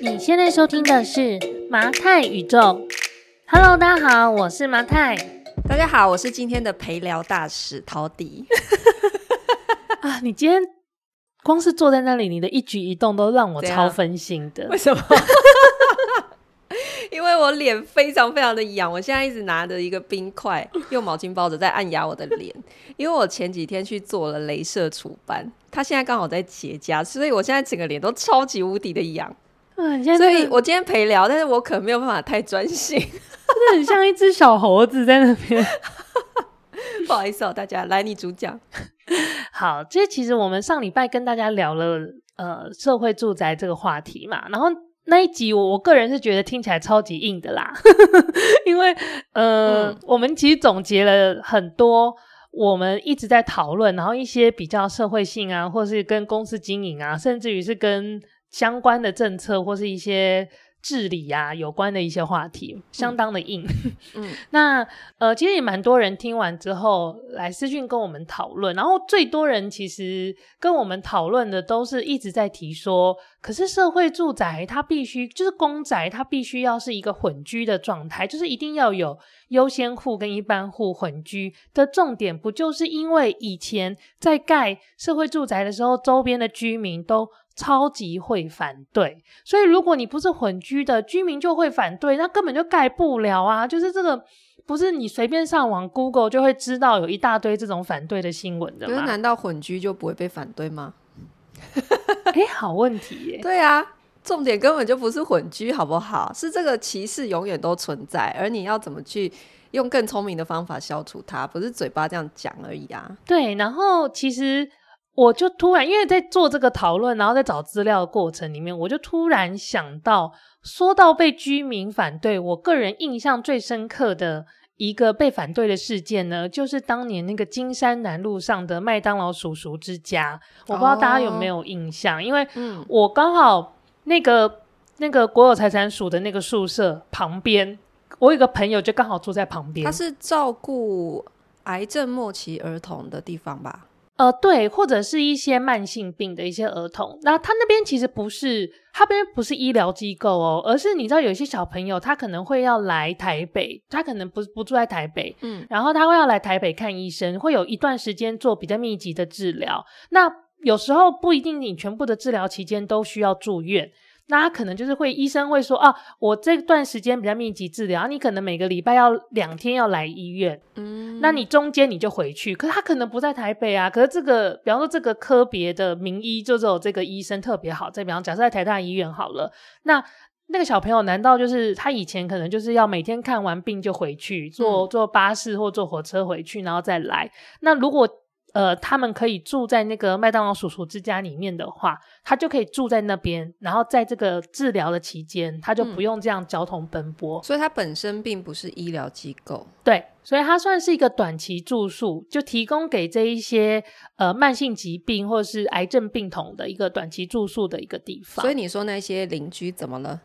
你现在收听的是麻太宇宙。Hello，大家好，我是麻太。大家好，我是今天的陪聊大使陶迪。啊，你今天光是坐在那里，你的一举一动都让我超分心的。为什么？因为我脸非常非常的痒，我现在一直拿着一个冰块，用毛巾包着在按压我的脸。因为我前几天去做了镭射除斑，它现在刚好在结痂，所以我现在整个脸都超级无敌的痒。嗯，现在所以我今天陪聊，但是我可能没有办法太专心，真的很像一只小猴子在那边。不好意思哦，大家来，你主讲。好，这其实我们上礼拜跟大家聊了呃社会住宅这个话题嘛，然后。那一集我我个人是觉得听起来超级硬的啦，因为呃、嗯，我们其实总结了很多我们一直在讨论，然后一些比较社会性啊，或是跟公司经营啊，甚至于是跟相关的政策或是一些。治理啊，有关的一些话题，相当的硬。嗯，那呃，其实也蛮多人听完之后来私讯跟我们讨论，然后最多人其实跟我们讨论的都是一直在提说，可是社会住宅它必须就是公宅，它必须要是一个混居的状态，就是一定要有优先户跟一般户混居的重点，不就是因为以前在盖社会住宅的时候，周边的居民都。超级会反对，所以如果你不是混居的居民就会反对，那根本就盖不了啊！就是这个，不是你随便上网 Google 就会知道有一大堆这种反对的新闻的吗？可是难道混居就不会被反对吗？哎、欸，好问题耶！对啊，重点根本就不是混居，好不好？是这个歧视永远都存在，而你要怎么去用更聪明的方法消除它？不是嘴巴这样讲而已啊！对，然后其实。我就突然，因为在做这个讨论，然后在找资料的过程里面，我就突然想到，说到被居民反对，我个人印象最深刻的一个被反对的事件呢，就是当年那个金山南路上的麦当劳叔叔之家，我不知道大家有没有印象，哦、因为我刚好那个那个国有财产署的那个宿舍旁边，我有个朋友就刚好住在旁边，他是照顾癌症末期儿童的地方吧？呃，对，或者是一些慢性病的一些儿童，那他那边其实不是，他那边不是医疗机构哦，而是你知道有一些小朋友他可能会要来台北，他可能不不住在台北，嗯，然后他会要来台北看医生，会有一段时间做比较密集的治疗，那有时候不一定你全部的治疗期间都需要住院。那他可能就是会，医生会说啊，我这段时间比较密集治疗，你可能每个礼拜要两天要来医院，嗯，那你中间你就回去。可是他可能不在台北啊，可是这个，比方说这个科别的名医，就只有这个医生特别好。再比方假设在台大医院好了，那那个小朋友难道就是他以前可能就是要每天看完病就回去，坐坐巴士或坐火车回去，然后再来。那如果呃，他们可以住在那个麦当劳叔叔之家里面的话，他就可以住在那边，然后在这个治疗的期间，他就不用这样交通奔波。嗯，所以，他本身并不是医疗机构，对，所以他算是一个短期住宿，就提供给这一些呃慢性疾病或者是癌症病童的一个短期住宿的一个地方。所以，你说那些邻居怎么了？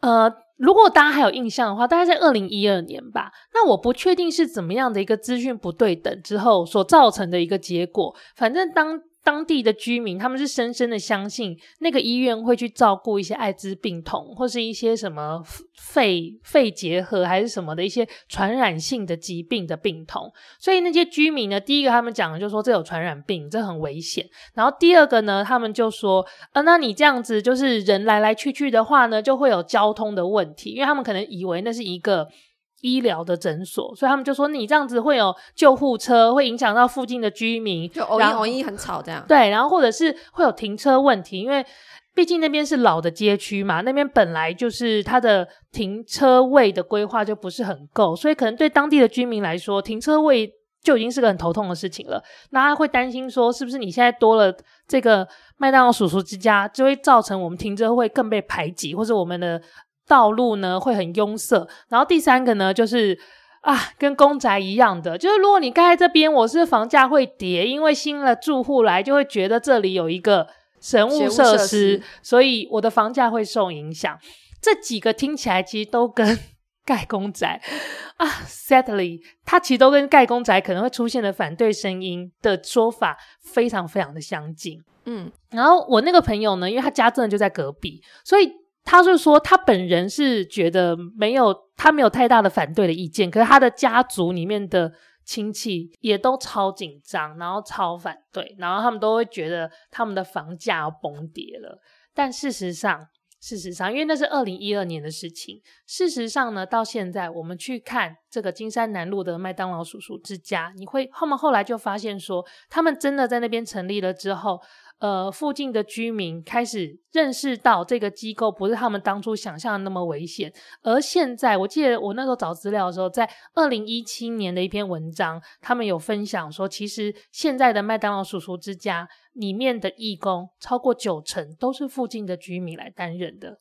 呃，如果大家还有印象的话，大概在二零一二年吧。那我不确定是怎么样的一个资讯不对等之后所造成的一个结果。反正当当地的居民，他们是深深的相信那个医院会去照顾一些艾滋病童，或是一些什么肺肺结核还是什么的一些传染性的疾病的病童。所以那些居民呢，第一个他们讲的就是说这有传染病，这很危险。然后第二个呢，他们就说，呃，那你这样子就是人来来去去的话呢，就会有交通的问题，因为他们可能以为那是一个。医疗的诊所，所以他们就说你这样子会有救护车，会影响到附近的居民，就偶一偶一很吵这样。对，然后或者是会有停车问题，因为毕竟那边是老的街区嘛，那边本来就是它的停车位的规划就不是很够，所以可能对当地的居民来说，停车位就已经是个很头痛的事情了。那他会担心说，是不是你现在多了这个麦当劳叔叔之家，就会造成我们停车会更被排挤，或者我们的。道路呢会很拥塞，然后第三个呢就是啊，跟公宅一样的，就是如果你盖在这边，我是房价会跌，因为新的住户来就会觉得这里有一个神物设施，所以我的房价会受影响。这几个听起来其实都跟盖公宅 啊，sadly，它其实都跟盖公宅可能会出现的反对声音的说法非常非常的相近。嗯，然后我那个朋友呢，因为他家真的就在隔壁，所以。他就说他本人是觉得没有，他没有太大的反对的意见，可是他的家族里面的亲戚也都超紧张，然后超反对，然后他们都会觉得他们的房价要崩跌了。但事实上，事实上，因为那是二零一二年的事情。事实上呢，到现在我们去看这个金山南路的麦当劳叔叔之家，你会后面后来就发现说，他们真的在那边成立了之后。呃，附近的居民开始认识到这个机构不是他们当初想象的那么危险，而现在我记得我那时候找资料的时候，在二零一七年的一篇文章，他们有分享说，其实现在的麦当劳叔叔之家里面的义工超过九成都是附近的居民来担任的，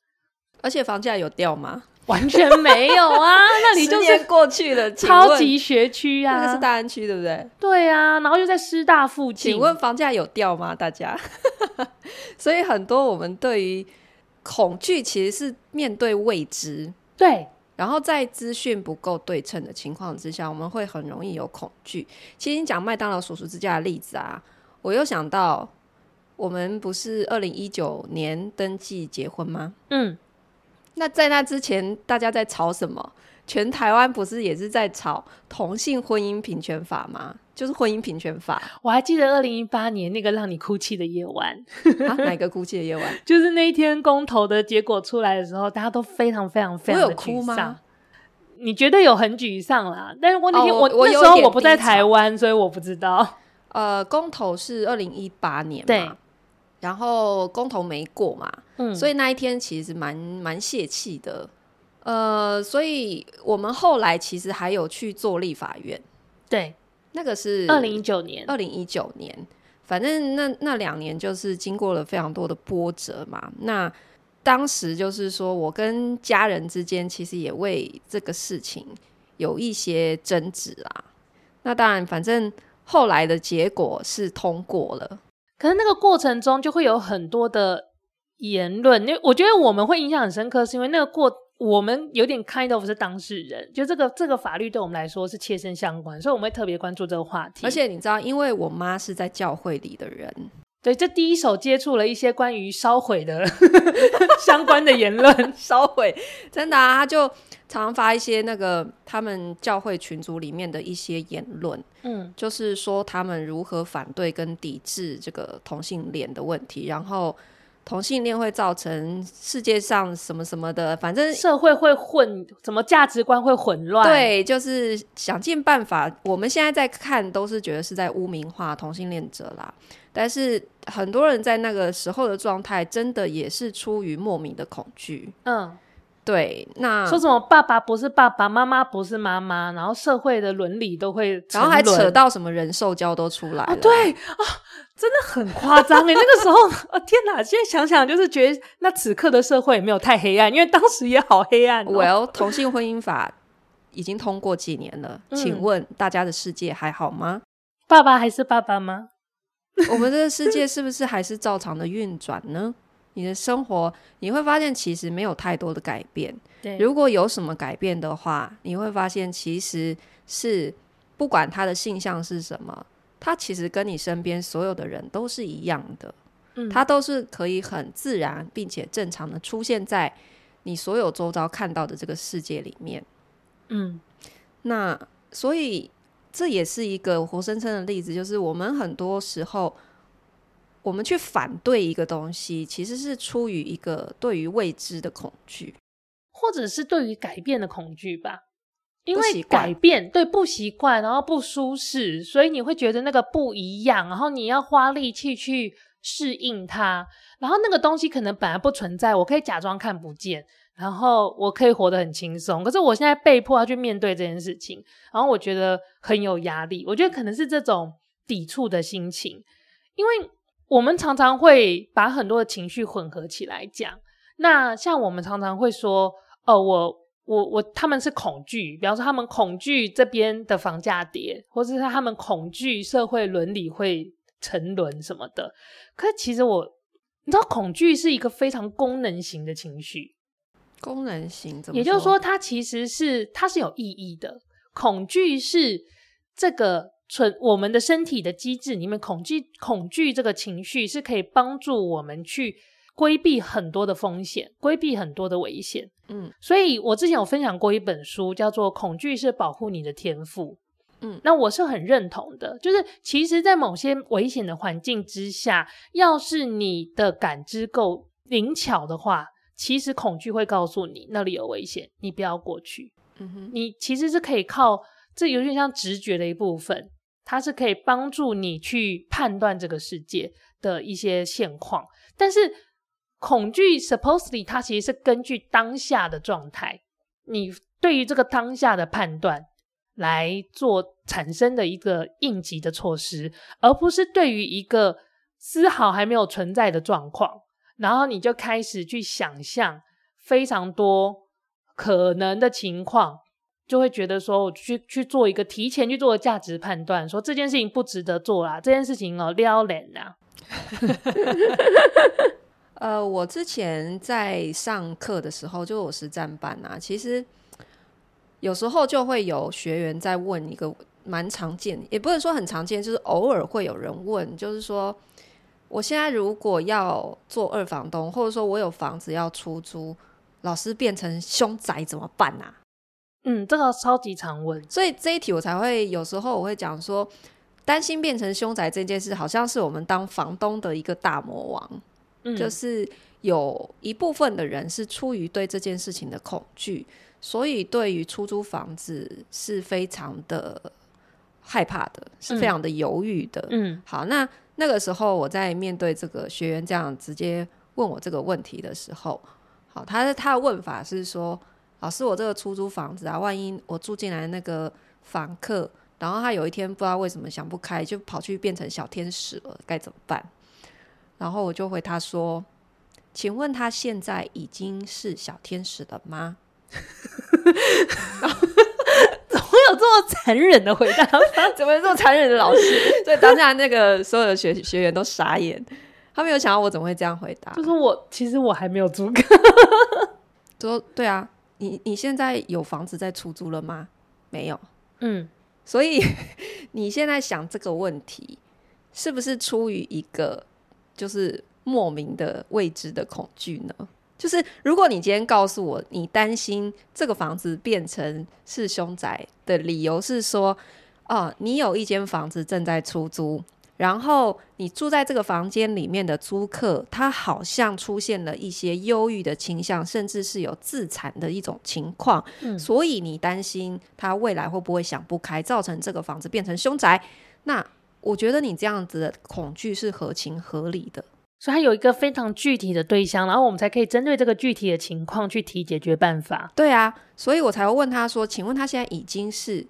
而且房价有掉吗？完全没有啊，那里就是过去了，超级学区啊，那个是大安区对不对？对啊，然后又在师大附近。请问房价有掉吗？大家？所以很多我们对于恐惧，其实是面对未知。对，然后在资讯不够对称的情况之下，我们会很容易有恐惧。其实你讲麦当劳叔叔之家的例子啊，我又想到，我们不是二零一九年登记结婚吗？嗯。那在那之前，大家在吵什么？全台湾不是也是在吵同性婚姻平权法吗？就是婚姻平权法。我还记得二零一八年那个让你哭泣的夜晚，啊、哪个哭泣的夜晚？就是那一天公投的结果出来的时候，大家都非常非常非常的沮丧。你觉得有很沮丧啦？但是我那天、哦、我，我那时候我不在台湾，所以我不知道。呃，公投是二零一八年嘛？对。然后公投没过嘛，嗯，所以那一天其实蛮蛮泄气的，呃，所以我们后来其实还有去做立法院，对，那个是二零一九年，二零一九年，反正那那两年就是经过了非常多的波折嘛。那当时就是说我跟家人之间其实也为这个事情有一些争执啊。那当然，反正后来的结果是通过了。可是那个过程中就会有很多的言论，因为我觉得我们会印象很深刻，是因为那个过我们有点 kind of 是当事人，就这个这个法律对我们来说是切身相关，所以我们会特别关注这个话题。而且你知道，因为我妈是在教会里的人。对，这第一手接触了一些关于烧毁的 相关的言论，烧毁真的啊，他就常常发一些那个他们教会群组里面的一些言论，嗯，就是说他们如何反对跟抵制这个同性恋的问题，然后同性恋会造成世界上什么什么的，反正社会会混，什么价值观会混乱，对，就是想尽办法。我们现在在看，都是觉得是在污名化同性恋者啦。但是很多人在那个时候的状态，真的也是出于莫名的恐惧。嗯，对。那说什么爸爸不是爸爸，妈妈不是妈妈，然后社会的伦理都会，然后还扯到什么人兽交都出来了。啊对啊，真的很夸张哎！那个时候，哦天哪！现在想想，就是觉得那此刻的社会也没有太黑暗，因为当时也好黑暗哦。Well，同性婚姻法已经通过几年了，嗯，请问大家的世界还好吗？爸爸还是爸爸吗？我们这个世界是不是还是照常的运转呢？你的生活你会发现其实没有太多的改变。对，如果有什么改变的话，你会发现其实是不管他的性向是什么，他其实跟你身边所有的人都是一样的。嗯，他都是可以很自然并且正常的出现在你所有周遭看到的这个世界里面。嗯，那所以。这也是一个活生生的例子，就是我们很多时候，我们去反对一个东西，其实是出于一个对于未知的恐惧，或者是对于改变的恐惧吧。因为改变，对，不习惯，然后不舒适，所以你会觉得那个不一样，然后你要花力气去适应它，然后那个东西可能本来不存在，我可以假装看不见。然后我可以活得很轻松，可是我现在被迫要去面对这件事情，然后我觉得很有压力。我觉得可能是这种抵触的心情，因为我们常常会把很多的情绪混合起来讲。那像我们常常会说，哦，我我我，他们是恐惧，比方说他们恐惧这边的房价跌，或者是他们恐惧社会伦理会沉沦什么的。可是其实我，你知道，恐惧是一个非常功能型的情绪。功能型，也就是说，它其实是它是有意义的。恐惧是这个存我们的身体的机制里面，恐惧恐惧这个情绪是可以帮助我们去规避很多的风险，规避很多的危险。嗯，所以我之前有分享过一本书，叫做《恐惧是保护你的天赋》。嗯，那我是很认同的，就是其实，在某些危险的环境之下，要是你的感知够灵巧的话，其实恐惧会告诉你那里有危险，你不要过去。嗯哼，你其实是可以靠这有点像直觉的一部分，它是可以帮助你去判断这个世界的一些现况。但是恐惧 supposedly 它其实是根据当下的状态，你对于这个当下的判断。来做产生的一个应急的措施，而不是对于一个丝毫还没有存在的状况，然后你就开始去想象非常多可能的情况，就会觉得说，我去去做一个提前去做的价值判断，说这件事情不值得做啦，这件事情哦撩人呐。呃，我之前在上课的时候，就我实战班啊，其实。有时候就会有学员在问一个蛮常见，也不能说很常见，就是偶尔会有人问，就是说，我现在如果要做二房东，或者说我有房子要出租，老师变成凶宅怎么办啊？嗯，这个超级常问，所以这一题我才会有时候我会讲说，担心变成凶宅这件事，好像是我们当房东的一个大魔王，嗯，就是有一部分的人是出于对这件事情的恐惧。所以，对于出租房子是非常的害怕的，是非常的犹豫的。嗯，好，那那个时候我在面对这个学员这样直接问我这个问题的时候，好，他他的问法是说：“老师，我这个出租房子啊，万一我住进来那个房客，然后他有一天不知道为什么想不开，就跑去变成小天使了，该怎么办？”然后我就回他说：“请问他现在已经是小天使了吗？”怎么会有这么残忍的回答？怎么有这么残忍的老师？所以当下那个所有的学学员都傻眼，他没有想到我怎么会这样回答。就是我，其实我还没有租客。说对啊，你你现在有房子在出租了吗？没有。嗯，所以 你现在想这个问题，是不是出于一个就是莫名的未知的恐惧呢？就是如果你今天告诉我，你担心这个房子变成是凶宅的理由是说，哦，你有一间房子正在出租，然后你住在这个房间里面的租客，他好像出现了一些忧郁的倾向，甚至是有自残的一种情况，嗯，所以你担心他未来会不会想不开，造成这个房子变成凶宅？那我觉得你这样子的恐惧是合情合理的。所以他有一个非常具体的对象，然后我们才可以针对这个具体的情况去提解决办法。对啊，所以我才会问他说：“请问他现在已经是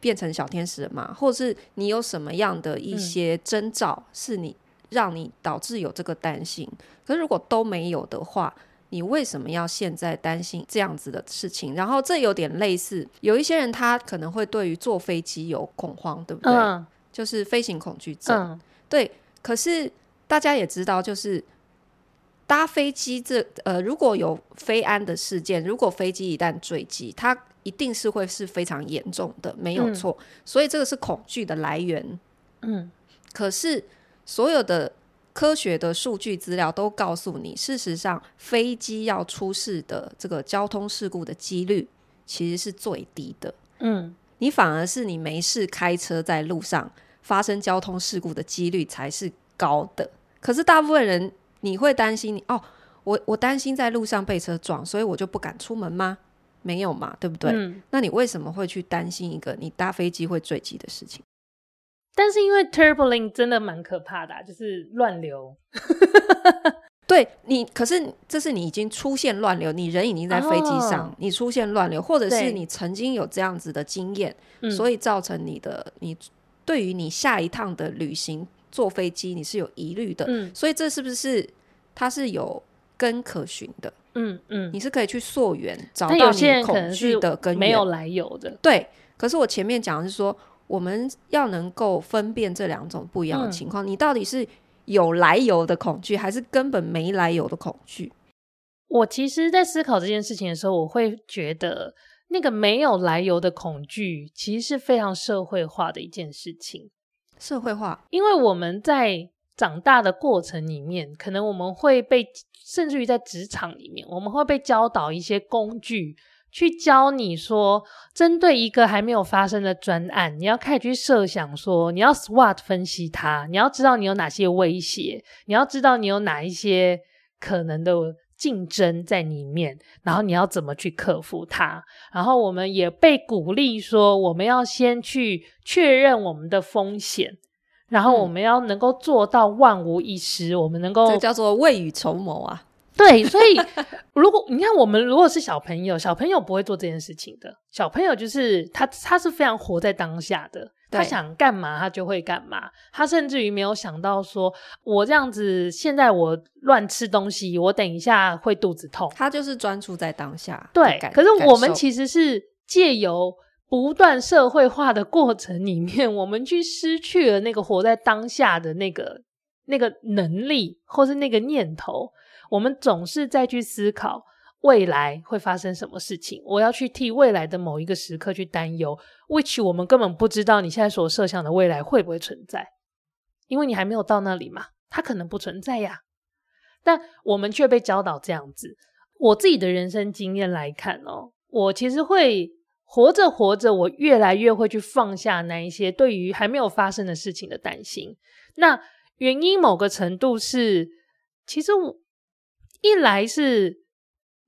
变成小天使了吗？或者是你有什么样的一些征兆，是你让你导致有这个担心？嗯。可是如果都没有的话，你为什么要现在担心这样子的事情？然后这有点类似，有一些人他可能会对于坐飞机有恐慌，对不对？嗯。就是飞行恐惧症。嗯。对，可是。大家也知道，就是搭飞机这呃，如果有飞安的事件，如果飞机一旦坠机，它一定是会是非常严重的，没有错。嗯。所以这个是恐惧的来源。嗯，可是所有的科学的数据资料都告诉你，事实上飞机要出事的这个交通事故的几率其实是最低的。嗯，你反而是你没事开车在路上发生交通事故的几率才是高的。可是大部分人，你会担心你哦，我我担心在路上被车撞，所以我就不敢出门吗？没有嘛，对不对？嗯。那你为什么会去担心一个你搭飞机会坠机的事情？但是因为 turbulence 真的蛮可怕的啊，就是乱流。对你，可是这是你已经出现乱流，你人已经在飞机上，哦，你出现乱流，或者是你曾经有这样子的经验，所以造成你的你对于你下一趟的旅行。坐飞机你是有疑虑的，嗯，所以这是不是它是有根可循的？嗯嗯，你是可以去溯源找到你恐惧的根源，没有来由的。对，可是我前面讲的是说，我们要能够分辨这两种不一样的情况，嗯，你到底是有来由的恐惧，还是根本没来由的恐惧？我其实，在思考这件事情的时候，我会觉得那个没有来由的恐惧，其实是非常社会化的一件事情。社会化，因为我们在长大的过程里面，可能我们会被，甚至于在职场里面，我们会被教导一些工具。去教你说，针对一个还没有发生的专案，你要开始去设想说，你要 SWOT 分析它，你要知道你有哪些威胁，你要知道你有哪一些可能的竞争在里面，然后你要怎么去克服它。然后我们也被鼓励说，我们要先去确认我们的风险，然后我们要能够做到万无一失，我们能够，这叫做未雨绸缪啊。对，所以 如果你看我们如果是小朋友，小朋友不会做这件事情的。小朋友就是他，他是非常活在当下的，他想干嘛他就会干嘛。他甚至于没有想到说，我这样子现在我乱吃东西，我等一下会肚子痛。他就是专注在当下。对，可是我们其实是借由不断社会化的过程里面，我们去失去了那个活在当下的那个那个能力，或是那个念头。我们总是在去思考未来会发生什么事情，我要去替未来的某一个时刻去担忧，which 我们根本不知道你现在所设想的未来会不会存在，因为你还没有到那里嘛，它可能不存在呀。但我们却被教导这样子。我自己的人生经验来看哦，我其实会活着活着，我越来越会去放下那一些对于还没有发生的事情的担心。那原因某个程度是，其实我。一来是，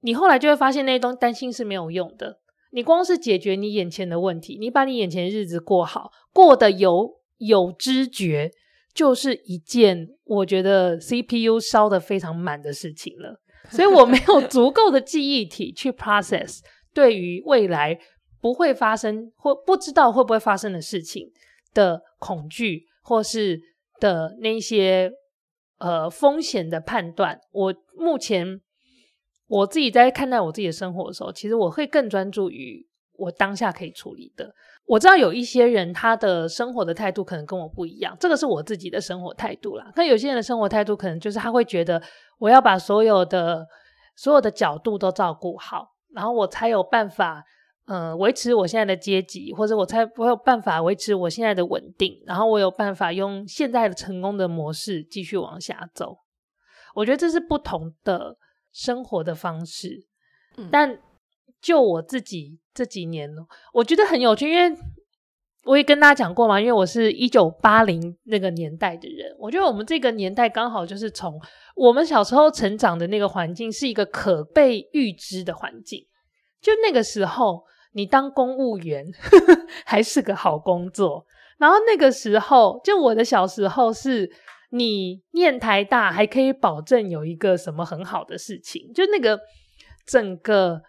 你后来就会发现那些东西担心是没有用的。你光是解决你眼前的问题，你把你眼前的日子过好，过得有有知觉，就是一件我觉得 CPU 烧得非常满的事情了。所以我没有 足够的记忆体去 process 对于未来不会发生或不知道会不会发生的事情的恐惧，或是的那些。呃，风险的判断，我目前我自己在看待我自己的生活的时候，其实我会更专注于我当下可以处理的。我知道有一些人他的生活的态度可能跟我不一样，这个是我自己的生活态度啦。但有些人的生活态度可能就是他会觉得我要把所有的所有的角度都照顾好，然后我才有办法。嗯，维持我现在的阶级，或者我才我有办法维持我现在的稳定，然后我有办法用现在的成功的模式继续往下走。我觉得这是不同的生活的方式。嗯，但就我自己这几年，我觉得很有趣，因为我也跟大家讲过嘛，因为我是一九八零那个年代的人，我觉得我们这个年代刚好就是从我们小时候成长的那个环境是一个可被预知的环境，就那个时候。你当公务员呵呵 还是个好工作，然后那个时候，就我的小时候是，你念台大还可以保证有一个什么很好的事情，就那个整个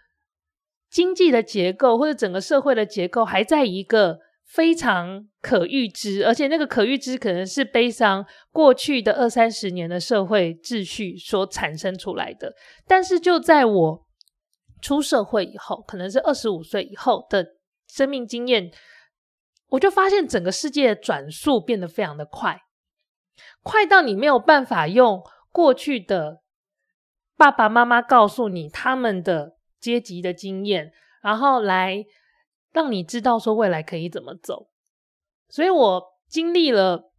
经济的结构或者整个社会的结构还在一个非常可预知，而且那个可预知可能是悲伤过去的二三十年的社会秩序所产生出来的，但是就在我。出社会以后，可能是二十五岁以后的生命经验，我就发现整个世界的转速变得非常的快，快到你没有办法用过去的爸爸妈妈告诉你他们的阶级的经验，然后来让你知道说未来可以怎么走。所以我经历了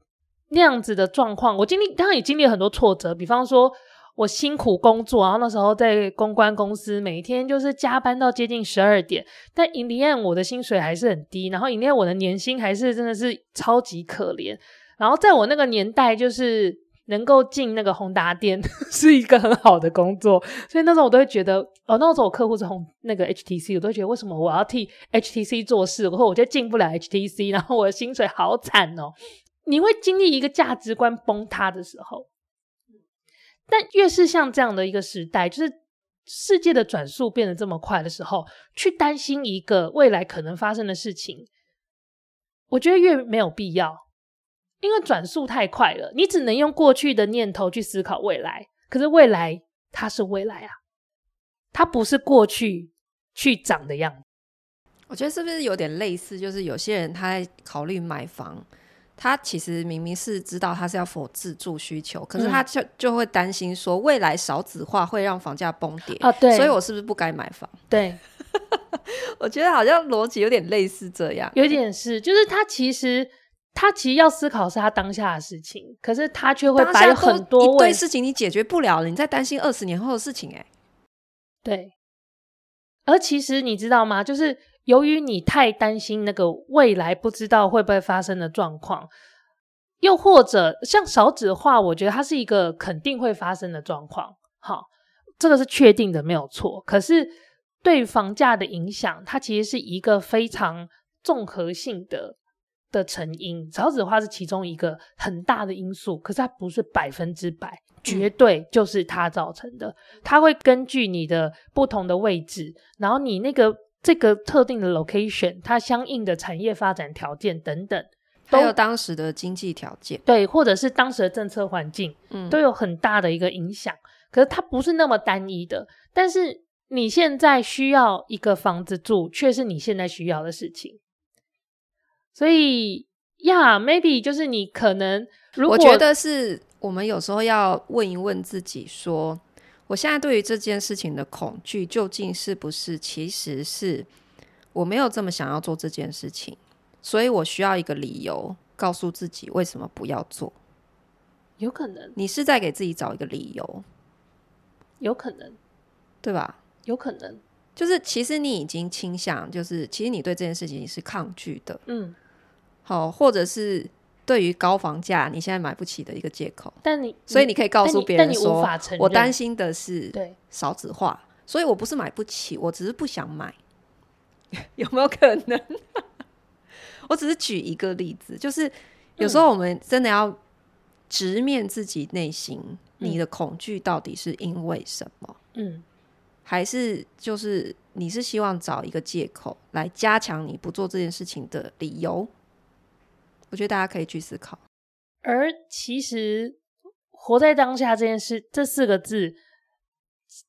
那样子的状况，我经历当然也经历了很多挫折，比方说。我辛苦工作，然后那时候在公关公司，每天就是加班到接近十二点。但 in the end 我的薪水还是很低，然后 in the end 我的年薪还是真的是超级可怜。然后在我那个年代，就是能够进那个宏达店 是一个很好的工作，所以那时候我都会觉得，哦，那时候我客户是红那个 HTC，我都会觉得为什么我要替 HTC 做事，然后我就进不了 HTC，然后我的薪水好惨哦。你会经历一个价值观崩塌的时候。但越是像这样的一个时代，就是世界的转速变得这么快的时候，去担心一个未来可能发生的事情，我觉得越没有必要，因为转速太快了，你只能用过去的念头去思考未来。可是未来它是未来啊，它不是过去去长的样子。我觉得是不是有点类似？就是有些人他在考虑买房。他其实明明是知道他是要 for 自住需求，可是他就就会担心说未来少子化会让房价崩跌啊，对，所以我是不是不该买房？对，我觉得好像逻辑有点类似这样，有点是，就是他其实他其实要思考是他当下的事情，可是他却会摆很多一堆事情你解决不了了，你在担心二十年后的事情，哎，对。而其实你知道吗？就是由于你太担心那个未来不知道会不会发生的状况，又或者像少子化，我觉得它是一个肯定会发生的状况。好，这个是确定的，没有错。可是对房价的影响，它其实是一个非常综合性的。的成因，少子化是其中一个很大的因素，可是它不是百分之百，绝对就是它造成的。它会根据你的不同的位置，然后你那个这个特定的 location，它相应的产业发展条件等等，还有当时的经济条件，对，或者是当时的政策环境，嗯，都有很大的一个影响。可是它不是那么单一的，但是你现在需要一个房子住，却是你现在需要的事情。所以呀，yeah，maybe 就是你可能，如果我觉得是我们有时候要问一问自己说，说我现在对于这件事情的恐惧，究竟是不是其实是我没有这么想要做这件事情，所以我需要一个理由告诉自己为什么不要做。有可能你是在给自己找一个理由，有可能，对吧？有可能，就是其实你已经倾向，就是其实你对这件事情是抗拒的，嗯。好，或者是对于高房价你现在买不起的一个借口，但你所以你可以告诉别人说，我担心的是对少子化，所以我不是买不起，我只是不想买，有没有可能？我只是举一个例子，就是有时候我们真的要直面自己内心，嗯、你的恐惧到底是因为什么？嗯，还是就是你是希望找一个借口来加强你不做这件事情的理由？我觉得大家可以去思考，而其实“活在当下”这件事，这四个字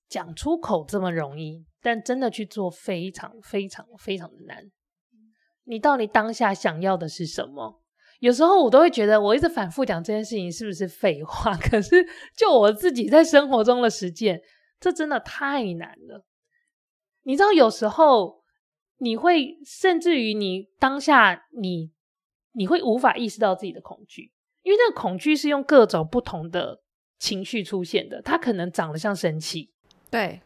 讲出口这么容易，但真的去做非常非常非常的难。你到底当下想要的是什么？有时候我都会觉得，我一直反复讲这件事情是不是废话？可是就我自己在生活中的实践，这真的太难了。你知道，有时候你会甚至于你当下你。你会无法意识到自己的恐惧，因为那个恐惧是用各种不同的情绪出现的。它可能长得像生气，对，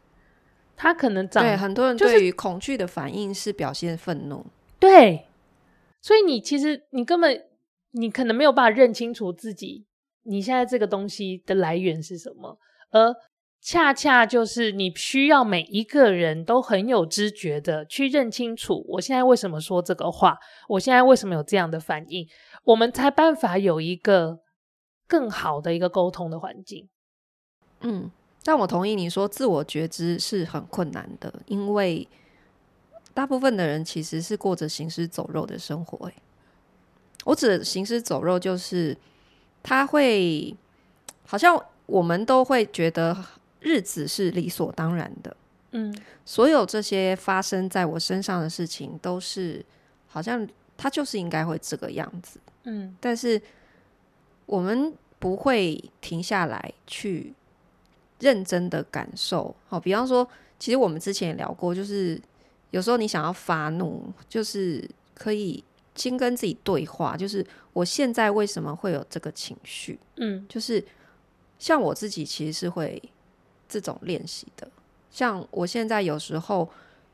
它可能长，对，很多人对于恐惧的反应是表现愤怒，对。所以你其实你根本你可能没有办法认清楚自己，你现在这个东西的来源是什么，而。恰恰就是你需要每一个人都很有知觉的去认清楚，我现在为什么说这个话，我现在为什么有这样的反应，我们才办法有一个更好的一个沟通的环境。嗯，但我同意你说自我觉知是很困难的，因为大部分的人其实是过着行尸走肉的生活。我指行尸走肉就是他会好像我们都会觉得。日子是理所当然的，嗯，所有这些发生在我身上的事情，都是好像它就是应该会这个样子，嗯，但是我们不会停下来去认真的感受。好，比方说，其实我们之前也聊过，就是有时候你想要发怒，就是可以先跟自己对话，就是我现在为什么会有这个情绪？嗯，就是像我自己其实是会。这种练习的，像我现在有时候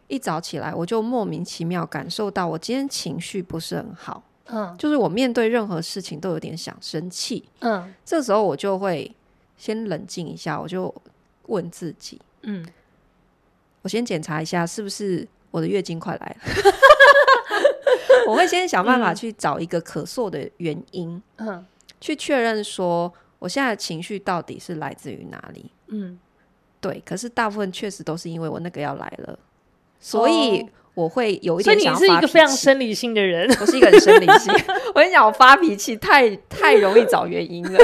一早起来，我就莫名其妙感受到我今天情绪不是很好，嗯，就是我面对任何事情都有点想生气，嗯，这时候我就会先冷静一下，我就问自己，嗯，我先检查一下是不是我的月经快来了，我会先想办法去找一个可溯的原因，嗯，去确认说我现在的情绪到底是来自于哪里，嗯。对，可是大部分确实都是因为我那个要来了，所以我会有一点想发脾气。所以你是一个非常生理性的人，我是一个很生理性。我跟你讲，我发脾气太太容易找原因了。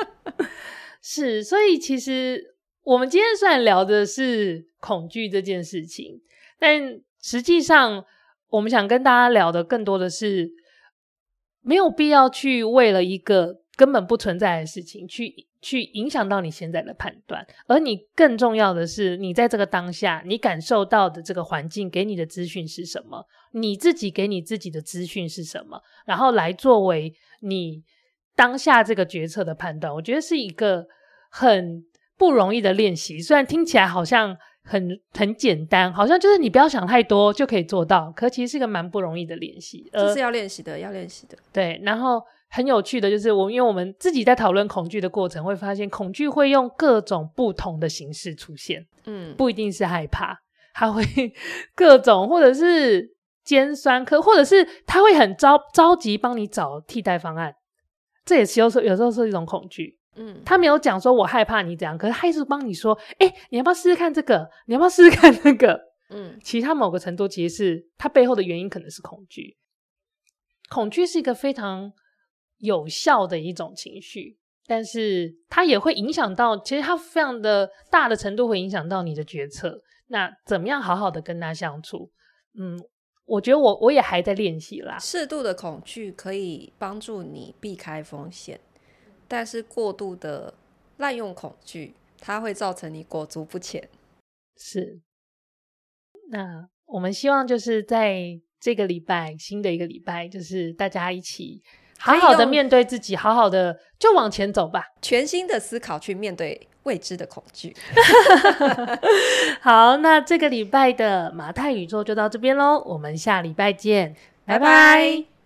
是，所以其实我们今天虽然聊的是恐惧这件事情，但实际上我们想跟大家聊的更多的是，没有必要去为了一个。根本不存在的事情去去影响到你现在的判断，而你更重要的是，你在这个当下，你感受到的这个环境给你的资讯是什么？你自己给你自己的资讯是什么？然后来作为你当下这个决策的判断，我觉得是一个很不容易的练习。虽然听起来好像很很简单，好像就是你不要想太多就可以做到，可其实是一个蛮不容易的练习。这是要练习的，要练习的。对，然后。很有趣的就是我，因为我们自己在讨论恐惧的过程，会发现恐惧会用各种不同的形式出现。嗯，不一定是害怕，它会 各种，或者是尖酸刻，或者是他会很着着急帮你找替代方案。这也是有时候有时候是一种恐惧。嗯，他没有讲说我害怕你怎样，可是他一直帮你说，哎、欸，你要不要试试看这个？你要不要试试看那个？嗯，其他某个程度其实是它背后的原因可能是恐惧。恐惧是一个非常。有效的一种情绪，但是它也会影响到，其实它非常的大的程度会影响到你的决策。那怎么样好好的跟他相处？嗯，我觉得我我也还在练习啦。适度的恐惧可以帮助你避开风险，但是过度的滥用恐惧，它会造成你裹足不前。是。那我们希望就是在这个礼拜，新的一个礼拜，就是大家一起。好好的面对自己，好好的就往前走吧。全新的思考去面对未知的恐惧。好，那这个礼拜的马太宇宙就到这边喽，我们下礼拜见，拜拜。拜拜。